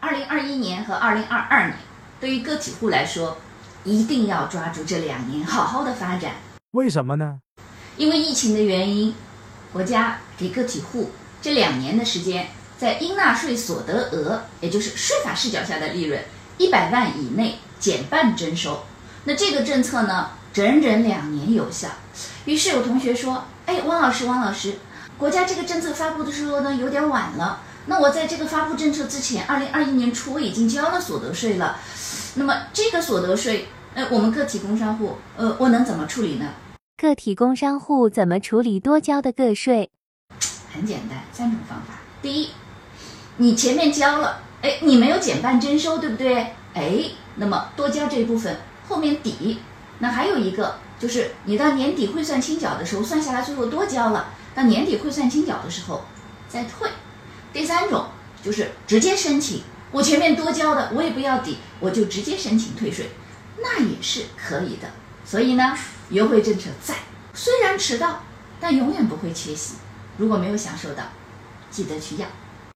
二零二一年和二零二二年，对于个体户来说，一定要抓住这两年好好的发展。为什么呢？因为疫情的原因，国家给个体户这两年的时间，在应纳税所得额，也就是税法视角下的利润一百万以内减半征收。那这个政策呢，整整两年有效。于是有同学说：“哎，汪老师，汪老师，国家这个政策发布的时候呢，有点晚了。那我在这个发布政策之前，二零二一年初我已经交了所得税了。那么这个所得税，呃，我们个体工商户，呃，我能怎么处理呢？”个体工商户怎么处理多交的个税？很简单，三种方法。第一，你前面交了，哎，你没有减半征收，对不对？哎，那么多交这一部分后面抵。那还有一个就是你到年底汇算清缴的时候，算下来最后多交了，到年底汇算清缴的时候再退。第三种就是直接申请，我前面多交的我也不要抵，我就直接申请退税，那也是可以的。所以呢。优惠政策在，虽然迟到，但永远不会缺席。如果没有享受到，记得去要。